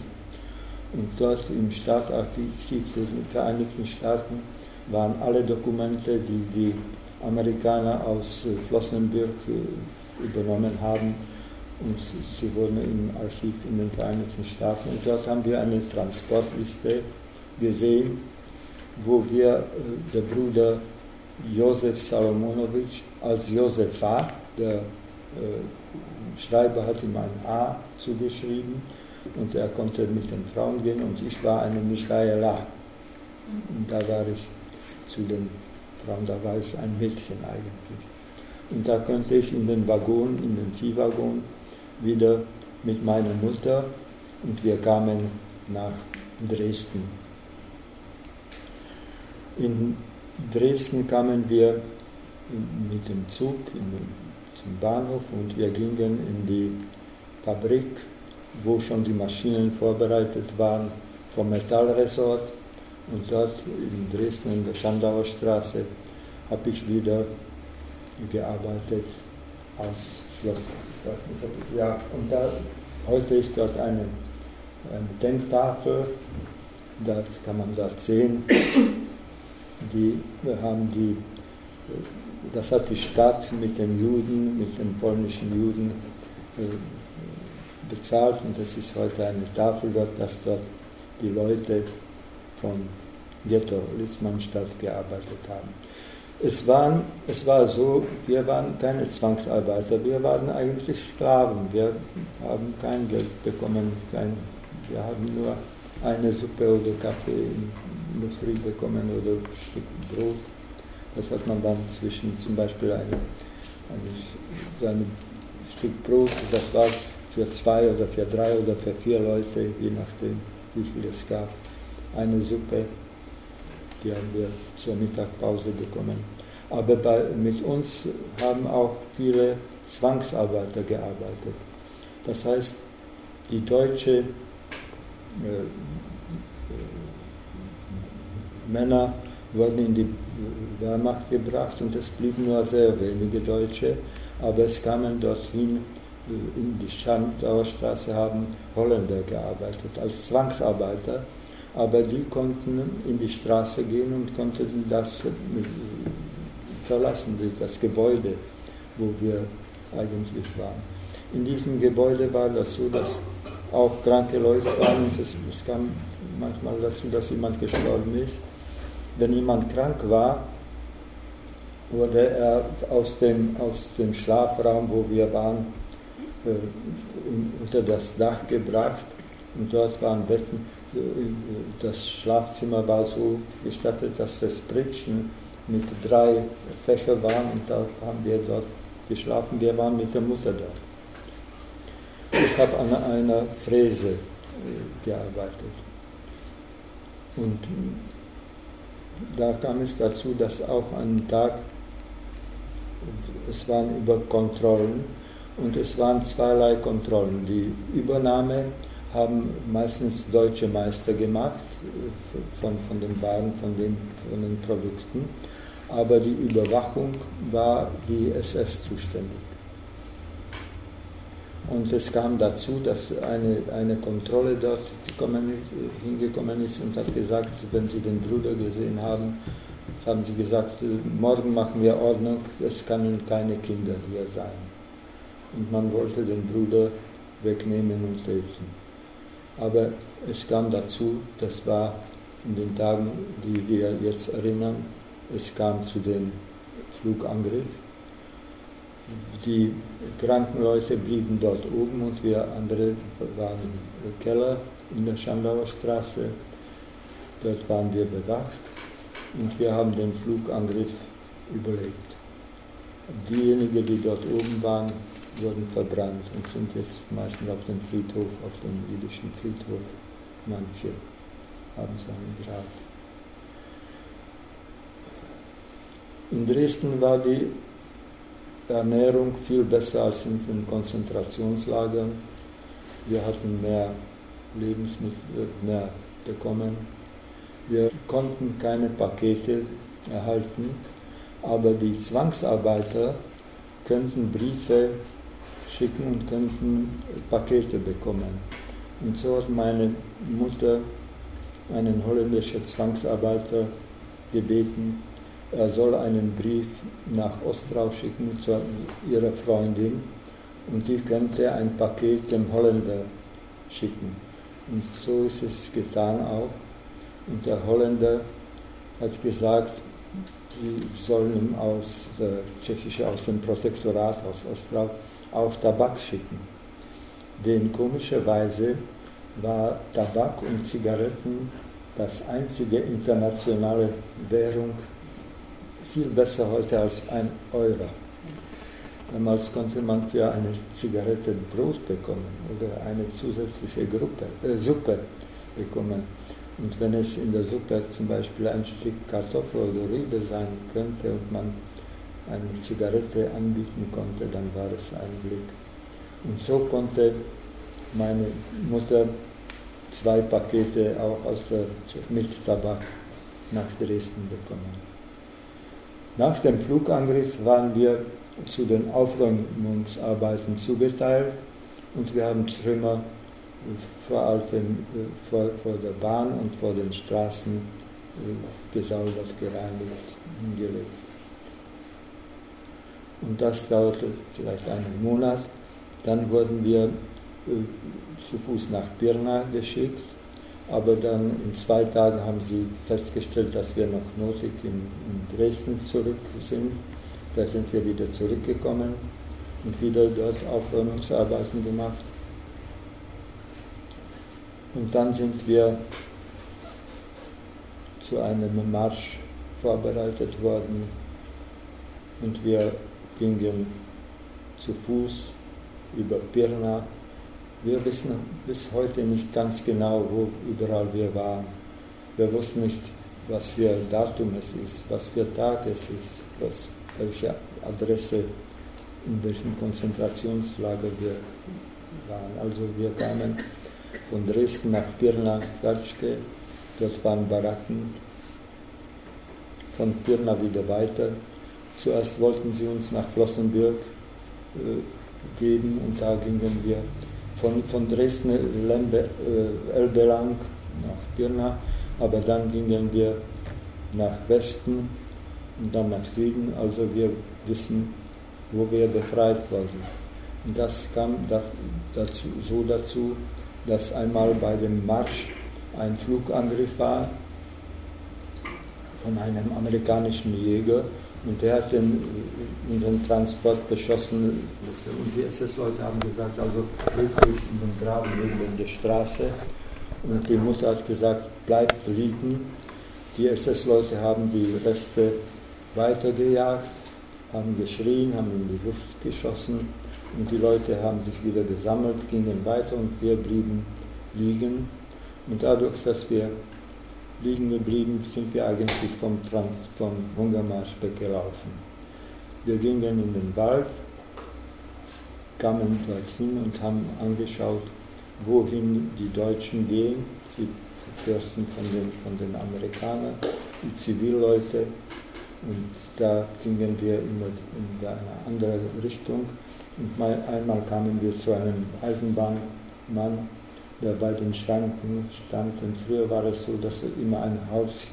[SPEAKER 3] und dort im Staatarchiv der Vereinigten Staaten waren alle Dokumente, die die Amerikaner aus äh, Flossenbürg äh, übernommen haben. Und sie wurden im Archiv in den Vereinigten Staaten. Und dort haben wir eine Transportliste gesehen, wo wir der Bruder Josef Salomonowitsch als Josefa, der äh, Schreiber hat ihm ein A zugeschrieben und er konnte mit den Frauen gehen und ich war eine Michaela. Und da war ich zu den Frauen, da war ich ein Mädchen eigentlich. Und da konnte ich in den Waggon, in den Viehwaggon wieder mit meiner Mutter und wir kamen nach Dresden. In Dresden kamen wir mit dem Zug zum Bahnhof und wir gingen in die Fabrik, wo schon die Maschinen vorbereitet waren vom Metallresort. Und dort in Dresden in der Schandauer Straße habe ich wieder gearbeitet als Schlosser. Ja, und da, heute ist dort eine, eine Denktafel, das kann man dort sehen die haben die, das hat die Stadt mit den Juden, mit den polnischen Juden äh, bezahlt und das ist heute eine Tafel dort, dass dort die Leute vom Ghetto Litzmannstadt gearbeitet haben. Es, waren, es war so, wir waren keine Zwangsarbeiter, wir waren eigentlich Sklaven. Wir haben kein Geld bekommen, kein, wir haben nur eine Suppe oder Kaffee in der Früh bekommen oder ein Stück Brot. Das hat man dann zwischen zum Beispiel eine, eine, so ein Stück Brot, das war für zwei oder für drei oder für vier Leute, je nachdem, wie viel es gab, eine Suppe, die haben wir zur Mittagpause bekommen. Aber bei, mit uns haben auch viele Zwangsarbeiter gearbeitet. Das heißt, die deutsche äh, Männer wurden in die Wehrmacht gebracht und es blieben nur sehr wenige Deutsche, aber es kamen dorthin in die Schandauer Straße haben Holländer gearbeitet als Zwangsarbeiter, aber die konnten in die Straße gehen und konnten das äh, verlassen, das Gebäude, wo wir eigentlich waren. In diesem Gebäude war das so, dass auch kranke Leute waren und es, es kam manchmal dazu, dass jemand gestorben ist. Wenn jemand krank war, wurde er aus dem, aus dem Schlafraum, wo wir waren, äh, unter das Dach gebracht und dort waren Betten. Äh, das Schlafzimmer war so gestattet, dass das Pritschen mit drei Fächern waren und da haben wir dort geschlafen. Wir waren mit der Mutter dort. Ich habe an einer Fräse äh, gearbeitet. Und da kam es dazu, dass auch an Tag, es waren über Kontrollen und es waren zweierlei Kontrollen. Die Übernahme haben meistens deutsche Meister gemacht äh, von, von den Waren, von den, von den Produkten aber die Überwachung war die SS zuständig. Und es kam dazu, dass eine, eine Kontrolle dort gekommen, hingekommen ist und hat gesagt, wenn Sie den Bruder gesehen haben, haben sie gesagt, morgen machen wir Ordnung, es können keine Kinder hier sein. Und man wollte den Bruder wegnehmen und töten. Aber es kam dazu, das war in den Tagen, die wir jetzt erinnern, es kam zu dem Flugangriff. Die kranken Leute blieben dort oben und wir andere waren im Keller in der Schandauer Straße. Dort waren wir bewacht und wir haben den Flugangriff überlebt. Diejenigen, die dort oben waren, wurden verbrannt und sind jetzt meistens auf dem Friedhof, auf dem jüdischen Friedhof. Manche haben seinen Grab. In Dresden war die Ernährung viel besser als in den Konzentrationslagern. Wir hatten mehr Lebensmittel, mehr bekommen. Wir konnten keine Pakete erhalten, aber die Zwangsarbeiter könnten Briefe schicken und könnten Pakete bekommen. Und so hat meine Mutter einen holländischen Zwangsarbeiter gebeten, er soll einen Brief nach Ostrau schicken zu ihrer Freundin und die könnte ein Paket dem Holländer schicken. Und so ist es getan auch. Und der Holländer hat gesagt, sie sollen ihm aus der Tschechische, aus dem Protektorat, aus Ostrau, auch Tabak schicken. Denn komischerweise war Tabak und Zigaretten das einzige internationale Währung viel besser heute als ein Euro. Damals konnte man für eine Zigarette Brot bekommen oder eine zusätzliche Gruppe, äh, Suppe bekommen. Und wenn es in der Suppe zum Beispiel ein Stück Kartoffel oder Rübe sein könnte und man eine Zigarette anbieten konnte, dann war es ein Glück. Und so konnte meine Mutter zwei Pakete auch aus der, mit Tabak nach Dresden bekommen. Nach dem Flugangriff waren wir zu den Aufräumungsarbeiten zugeteilt und wir haben Trümmer vor allem äh, vor, vor der Bahn und vor den Straßen äh, gesaubert, gereinigt, hingelegt. Und das dauerte vielleicht einen Monat. Dann wurden wir äh, zu Fuß nach Pirna geschickt aber dann in zwei Tagen haben sie festgestellt, dass wir noch notig in, in Dresden zurück sind. Da sind wir wieder zurückgekommen und wieder dort Aufräumungsarbeiten gemacht. Und dann sind wir zu einem Marsch vorbereitet worden und wir gingen zu Fuß über Pirna. Wir wissen bis heute nicht ganz genau, wo überall wir waren. Wir wussten nicht, was für Datum es ist, was für Tag es ist, was, welche Adresse, in welchem Konzentrationslager wir waren. Also wir kamen von Dresden nach Pirna, Salzke, dort waren Baracken, von Pirna wieder weiter. Zuerst wollten sie uns nach Flossenbürg äh, geben und da gingen wir von, von Dresden Lembe, äh, Elbe lang nach Pirna, aber dann gingen wir nach Westen und dann nach Süden, also wir wissen, wo wir befreit wurden. Und das kam dazu, so dazu, dass einmal bei dem Marsch ein Flugangriff war von einem amerikanischen Jäger und der hat den, unseren Transport beschossen und die SS-Leute haben gesagt, also euch in den Graben neben der Straße und die Mutter hat gesagt, bleibt liegen. Die SS-Leute haben die Reste weitergejagt, haben geschrien, haben in die Luft geschossen und die Leute haben sich wieder gesammelt, gingen weiter und wir blieben liegen. Und dadurch, dass wir liegen geblieben, sind wir eigentlich vom, Trans vom Hungermarsch weggelaufen. Wir gingen in den Wald, kamen dorthin und haben angeschaut, wohin die Deutschen gehen. Sie fürchten von den, von den Amerikanern, die Zivilleute. Und da gingen wir immer in eine andere Richtung. Und mal, einmal kamen wir zu einem Eisenbahnmann, der bei den Schranken. Und früher war es so, dass immer ein Haus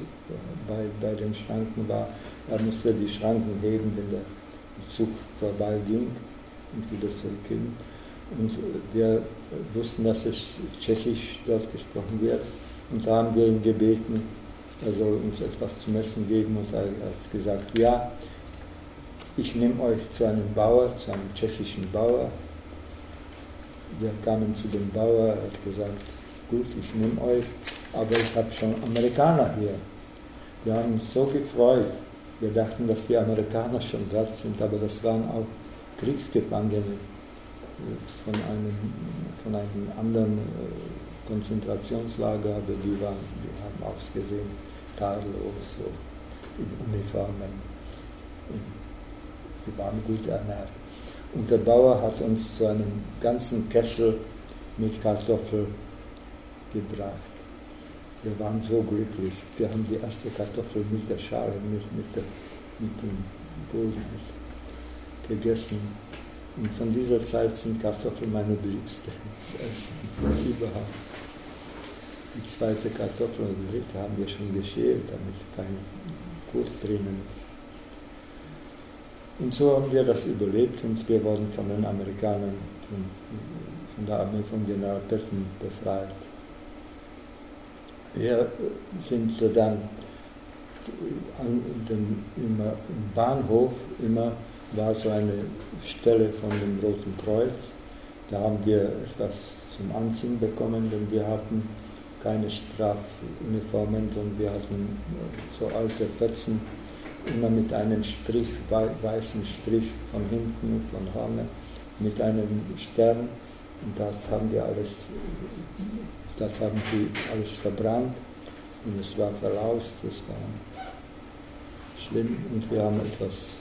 [SPEAKER 3] bei, bei den Schranken war. Er musste die Schranken heben, wenn der Zug vorbeiging und wieder zurückging. Und wir wussten, dass es Tschechisch dort gesprochen wird. Und da haben wir ihn gebeten, er soll uns etwas zum Essen geben. Und er hat gesagt, ja, ich nehme euch zu einem Bauer, zu einem tschechischen Bauer. Wir kamen zu dem Bauer, er hat gesagt, gut, ich nehme euch, aber ich habe schon Amerikaner hier. Wir haben uns so gefreut. Wir dachten, dass die Amerikaner schon dort sind, aber das waren auch Kriegsgefangene von einem, von einem anderen äh, Konzentrationslager, aber die, waren, die haben ausgesehen, tadellos, so in Uniformen. Sie waren gut ernährt. Und der Bauer hat uns zu einem ganzen Kessel mit Kartoffeln gebracht. Wir waren so glücklich. Wir haben die erste Kartoffel mit der Schale, mit, mit, der, mit dem Boden gegessen. Und von dieser Zeit sind Kartoffeln meine beliebste Essen überhaupt. Die zweite Kartoffel und die dritte haben wir schon geschält, damit kein Kot drinnen ist. Und so haben wir das überlebt und wir wurden von den Amerikanern, von, von der Armee von General Patton befreit. Wir sind dann an dem, im Bahnhof immer war so eine Stelle von dem Roten Kreuz. Da haben wir etwas zum Anziehen bekommen, denn wir hatten keine Strafuniformen, sondern wir hatten so alte Fetzen, immer mit einem Strich, weißen Strich von hinten, von vorne, mit einem Stern. Und das haben wir alles, das haben sie alles verbrannt und es war verlaust, es war schlimm und wir haben etwas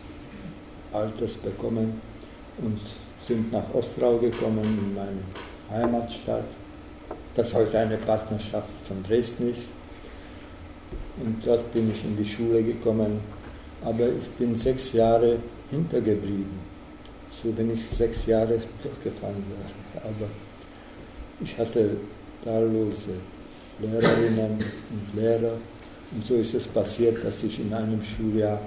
[SPEAKER 3] Altes bekommen und sind nach Ostrau gekommen, in meine Heimatstadt, das heute eine Partnerschaft von Dresden ist. Und dort bin ich in die Schule gekommen, aber ich bin sechs Jahre hintergeblieben. So wenn ich sechs Jahre durchgefallen wäre. Aber ich hatte zahllose Lehrerinnen und Lehrer. Und so ist es passiert, dass ich in einem Schuljahr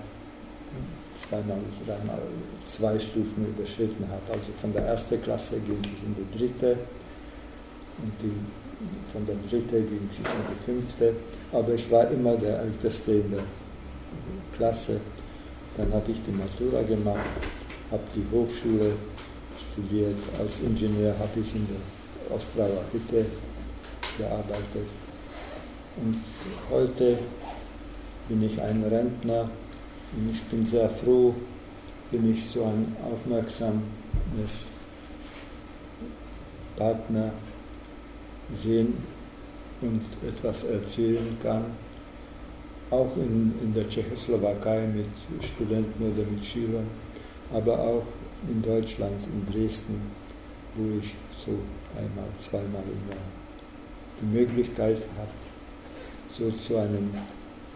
[SPEAKER 3] zweimal, dreimal zwei Stufen überschritten habe. Also von der ersten Klasse ging ich in die dritte und die von der dreitägigen Schicht in die fünfte, aber ich war immer der Älteste in der Klasse. Dann habe ich die Matura gemacht, habe die Hochschule studiert. Als Ingenieur habe ich in der Ostrauer Hütte gearbeitet. Und heute bin ich ein Rentner und ich bin sehr froh, wenn ich so ein aufmerksames Partner sehen und etwas erzählen kann. Auch in, in der Tschechoslowakei mit Studenten oder mit Schülern, aber auch in Deutschland, in Dresden, wo ich so einmal, zweimal im Jahr die Möglichkeit habe, so zu einem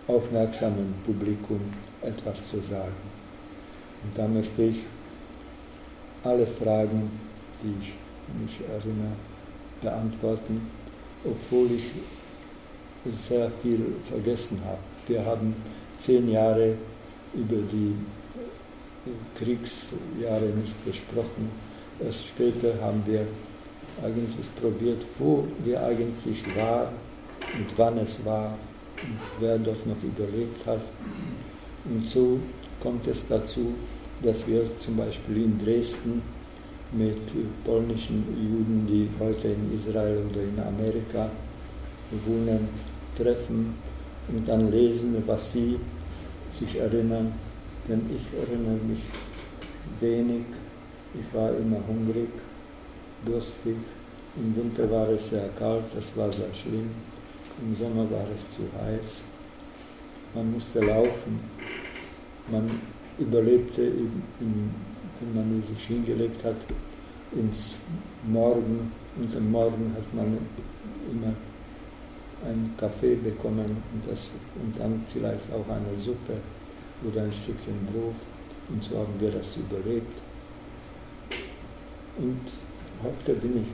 [SPEAKER 3] aufmerksamen Publikum etwas zu sagen. Und da möchte ich alle Fragen, die ich mich erinnere, beantworten, obwohl ich sehr viel vergessen habe. Wir haben zehn Jahre über die Kriegsjahre nicht gesprochen. Erst später haben wir eigentlich probiert, wo wir eigentlich waren und wann es war und wer dort noch überlebt hat. Und so kommt es dazu, dass wir zum Beispiel in Dresden mit polnischen Juden, die heute in Israel oder in Amerika wohnen, treffen und dann lesen, was sie sich erinnern. Denn ich erinnere mich wenig. Ich war immer hungrig, durstig. Im Winter war es sehr kalt, das war sehr schlimm. Im Sommer war es zu heiß. Man musste laufen. Man überlebte, in, in, wenn man sich hingelegt hat, ins Morgen. Und am Morgen hat man immer einen Kaffee bekommen und, das, und dann vielleicht auch eine Suppe oder ein Stückchen Brot. Und so haben wir das überlebt. Und heute bin ich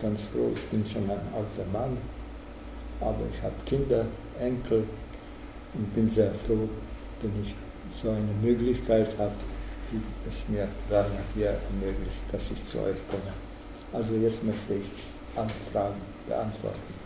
[SPEAKER 3] ganz froh, ich bin schon ein alter Mann, aber ich habe Kinder, Enkel und bin sehr froh, wenn ich so eine Möglichkeit habe, wie es mir Werner hier ermöglicht, dass ich zu euch komme. Also jetzt möchte ich Anfragen beantworten.